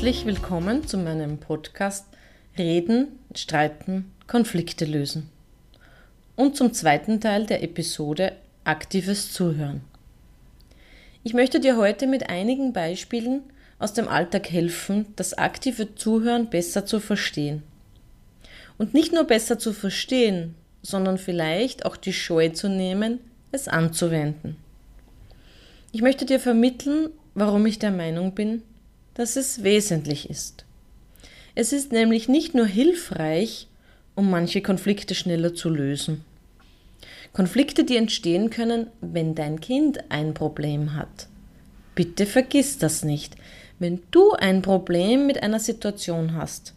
Herzlich willkommen zu meinem Podcast Reden, Streiten, Konflikte lösen. Und zum zweiten Teil der Episode Aktives Zuhören. Ich möchte dir heute mit einigen Beispielen aus dem Alltag helfen, das aktive Zuhören besser zu verstehen. Und nicht nur besser zu verstehen, sondern vielleicht auch die Scheu zu nehmen, es anzuwenden. Ich möchte dir vermitteln, warum ich der Meinung bin, dass es wesentlich ist. Es ist nämlich nicht nur hilfreich, um manche Konflikte schneller zu lösen. Konflikte, die entstehen können, wenn dein Kind ein Problem hat. Bitte vergiss das nicht. Wenn du ein Problem mit einer Situation hast,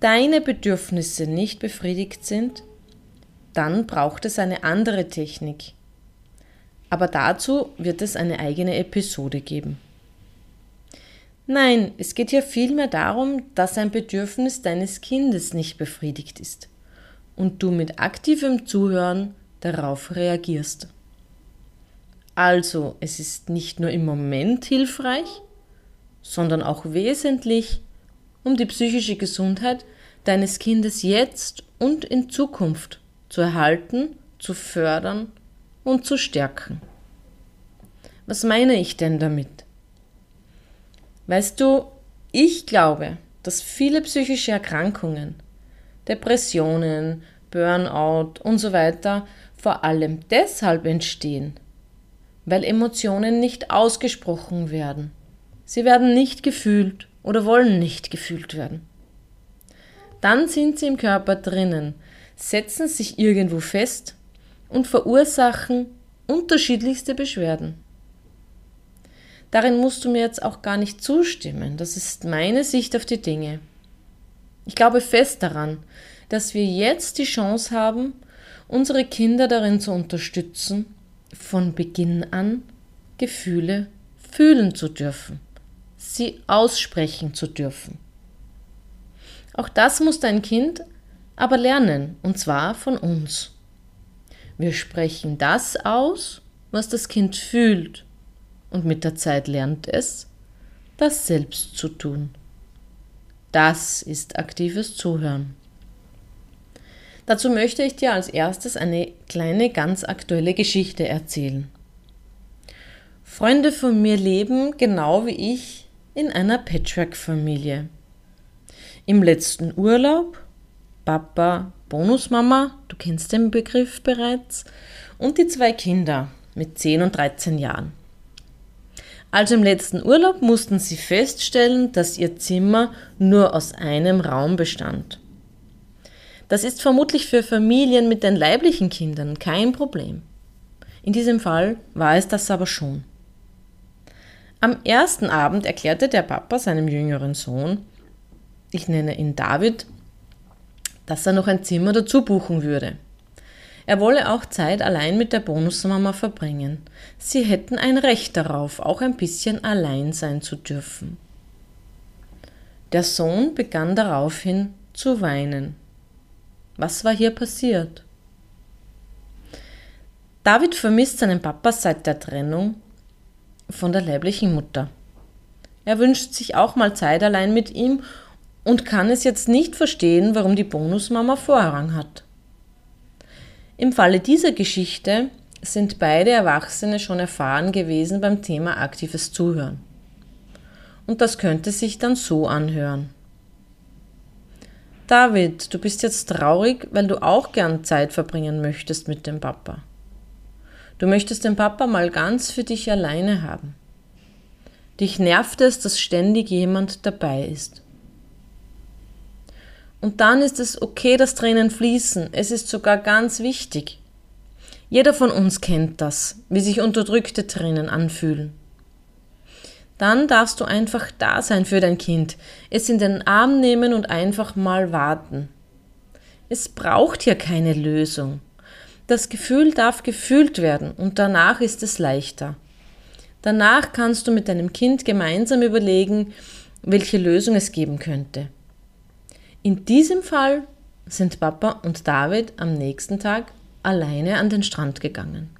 deine Bedürfnisse nicht befriedigt sind, dann braucht es eine andere Technik. Aber dazu wird es eine eigene Episode geben. Nein, es geht hier vielmehr darum, dass ein Bedürfnis deines Kindes nicht befriedigt ist und du mit aktivem Zuhören darauf reagierst. Also, es ist nicht nur im Moment hilfreich, sondern auch wesentlich, um die psychische Gesundheit deines Kindes jetzt und in Zukunft zu erhalten, zu fördern und zu stärken. Was meine ich denn damit? Weißt du, ich glaube, dass viele psychische Erkrankungen, Depressionen, Burnout und so weiter vor allem deshalb entstehen, weil Emotionen nicht ausgesprochen werden. Sie werden nicht gefühlt oder wollen nicht gefühlt werden. Dann sind sie im Körper drinnen, setzen sich irgendwo fest und verursachen unterschiedlichste Beschwerden. Darin musst du mir jetzt auch gar nicht zustimmen. Das ist meine Sicht auf die Dinge. Ich glaube fest daran, dass wir jetzt die Chance haben, unsere Kinder darin zu unterstützen, von Beginn an Gefühle fühlen zu dürfen, sie aussprechen zu dürfen. Auch das muss dein Kind aber lernen, und zwar von uns. Wir sprechen das aus, was das Kind fühlt und mit der Zeit lernt es, das selbst zu tun. Das ist aktives Zuhören. Dazu möchte ich dir als erstes eine kleine, ganz aktuelle Geschichte erzählen. Freunde von mir leben genau wie ich in einer Patchwork-Familie. Im letzten Urlaub Papa, Bonusmama, du kennst den Begriff bereits, und die zwei Kinder mit 10 und 13 Jahren. Also im letzten Urlaub mussten sie feststellen, dass ihr Zimmer nur aus einem Raum bestand. Das ist vermutlich für Familien mit den leiblichen Kindern kein Problem. In diesem Fall war es das aber schon. Am ersten Abend erklärte der Papa seinem jüngeren Sohn, ich nenne ihn David, dass er noch ein Zimmer dazu buchen würde. Er wolle auch Zeit allein mit der Bonusmama verbringen. Sie hätten ein Recht darauf, auch ein bisschen allein sein zu dürfen. Der Sohn begann daraufhin zu weinen. Was war hier passiert? David vermisst seinen Papa seit der Trennung von der leiblichen Mutter. Er wünscht sich auch mal Zeit allein mit ihm und kann es jetzt nicht verstehen, warum die Bonusmama Vorrang hat. Im Falle dieser Geschichte sind beide Erwachsene schon erfahren gewesen beim Thema aktives Zuhören. Und das könnte sich dann so anhören. David, du bist jetzt traurig, weil du auch gern Zeit verbringen möchtest mit dem Papa. Du möchtest den Papa mal ganz für dich alleine haben. Dich nervt es, dass ständig jemand dabei ist. Und dann ist es okay, dass Tränen fließen. Es ist sogar ganz wichtig. Jeder von uns kennt das, wie sich unterdrückte Tränen anfühlen. Dann darfst du einfach da sein für dein Kind, es in den Arm nehmen und einfach mal warten. Es braucht hier keine Lösung. Das Gefühl darf gefühlt werden und danach ist es leichter. Danach kannst du mit deinem Kind gemeinsam überlegen, welche Lösung es geben könnte. In diesem Fall sind Papa und David am nächsten Tag alleine an den Strand gegangen.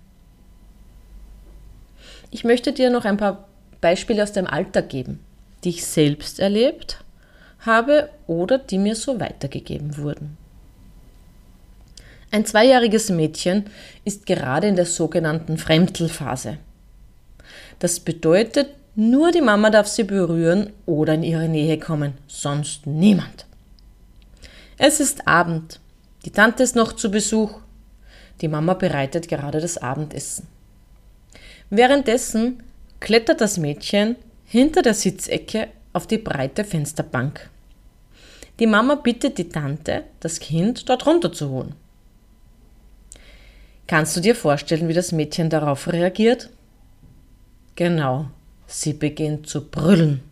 Ich möchte dir noch ein paar Beispiele aus dem Alltag geben. die ich selbst erlebt habe oder die mir so weitergegeben wurden. Ein zweijähriges Mädchen ist gerade in der sogenannten Fremdelphase. Das bedeutet, nur die Mama darf sie berühren oder in ihre Nähe kommen, sonst niemand. Es ist Abend. Die Tante ist noch zu Besuch. Die Mama bereitet gerade das Abendessen. Währenddessen klettert das Mädchen hinter der Sitzecke auf die breite Fensterbank. Die Mama bittet die Tante, das Kind dort runterzuholen. Kannst du dir vorstellen, wie das Mädchen darauf reagiert? Genau, sie beginnt zu brüllen.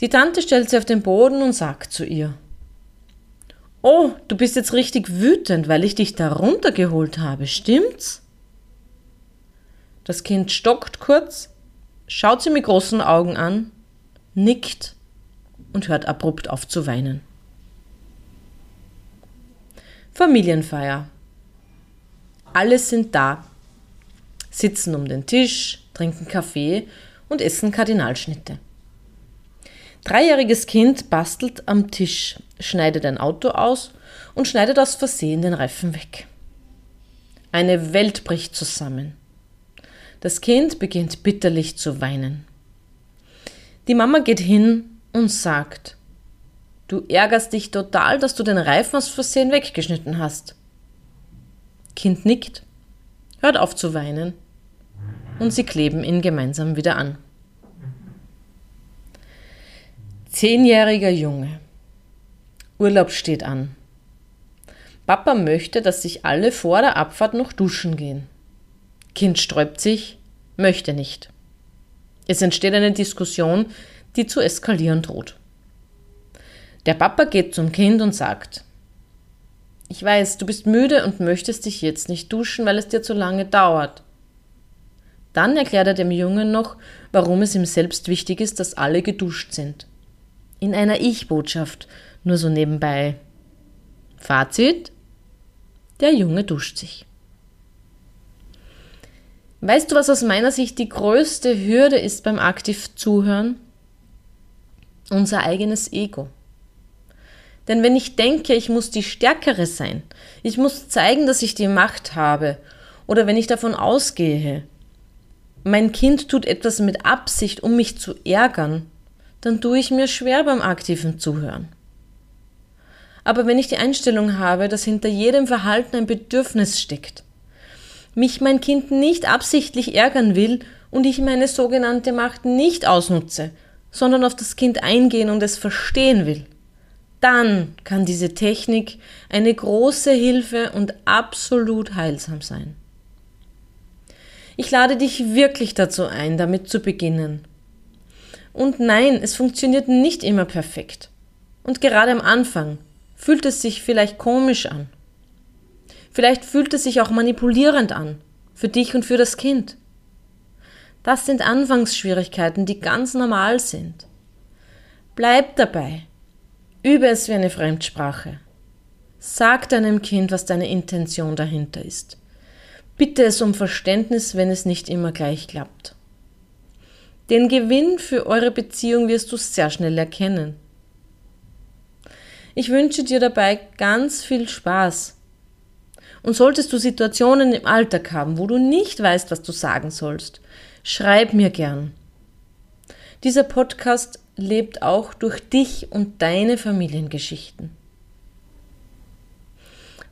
Die Tante stellt sie auf den Boden und sagt zu ihr, Oh, du bist jetzt richtig wütend, weil ich dich da runtergeholt habe, stimmt's? Das Kind stockt kurz, schaut sie mit großen Augen an, nickt und hört abrupt auf zu weinen. Familienfeier. Alle sind da, sitzen um den Tisch, trinken Kaffee und essen Kardinalschnitte. Dreijähriges Kind bastelt am Tisch, schneidet ein Auto aus und schneidet aus Versehen den Reifen weg. Eine Welt bricht zusammen. Das Kind beginnt bitterlich zu weinen. Die Mama geht hin und sagt, du ärgerst dich total, dass du den Reifen aus Versehen weggeschnitten hast. Kind nickt, hört auf zu weinen und sie kleben ihn gemeinsam wieder an. Zehnjähriger Junge. Urlaub steht an. Papa möchte, dass sich alle vor der Abfahrt noch duschen gehen. Kind sträubt sich, möchte nicht. Es entsteht eine Diskussion, die zu eskalieren droht. Der Papa geht zum Kind und sagt, ich weiß, du bist müde und möchtest dich jetzt nicht duschen, weil es dir zu lange dauert. Dann erklärt er dem Jungen noch, warum es ihm selbst wichtig ist, dass alle geduscht sind. In einer Ich-Botschaft, nur so nebenbei. Fazit? Der Junge duscht sich. Weißt du, was aus meiner Sicht die größte Hürde ist beim aktiv Zuhören? Unser eigenes Ego. Denn wenn ich denke, ich muss die Stärkere sein, ich muss zeigen, dass ich die Macht habe, oder wenn ich davon ausgehe, mein Kind tut etwas mit Absicht, um mich zu ärgern, dann tue ich mir schwer beim aktiven Zuhören. Aber wenn ich die Einstellung habe, dass hinter jedem Verhalten ein Bedürfnis steckt, mich mein Kind nicht absichtlich ärgern will und ich meine sogenannte Macht nicht ausnutze, sondern auf das Kind eingehen und es verstehen will, dann kann diese Technik eine große Hilfe und absolut heilsam sein. Ich lade dich wirklich dazu ein, damit zu beginnen. Und nein, es funktioniert nicht immer perfekt. Und gerade am Anfang fühlt es sich vielleicht komisch an. Vielleicht fühlt es sich auch manipulierend an, für dich und für das Kind. Das sind Anfangsschwierigkeiten, die ganz normal sind. Bleib dabei. Übe es wie eine Fremdsprache. Sag deinem Kind, was deine Intention dahinter ist. Bitte es um Verständnis, wenn es nicht immer gleich klappt. Den Gewinn für eure Beziehung wirst du sehr schnell erkennen. Ich wünsche dir dabei ganz viel Spaß. Und solltest du Situationen im Alltag haben, wo du nicht weißt, was du sagen sollst, schreib mir gern. Dieser Podcast lebt auch durch dich und deine Familiengeschichten.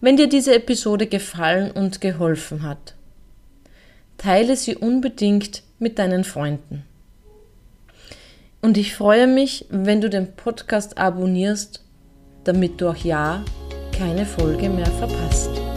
Wenn dir diese Episode gefallen und geholfen hat, teile sie unbedingt mit deinen Freunden. Und ich freue mich, wenn du den Podcast abonnierst, damit du auch ja keine Folge mehr verpasst.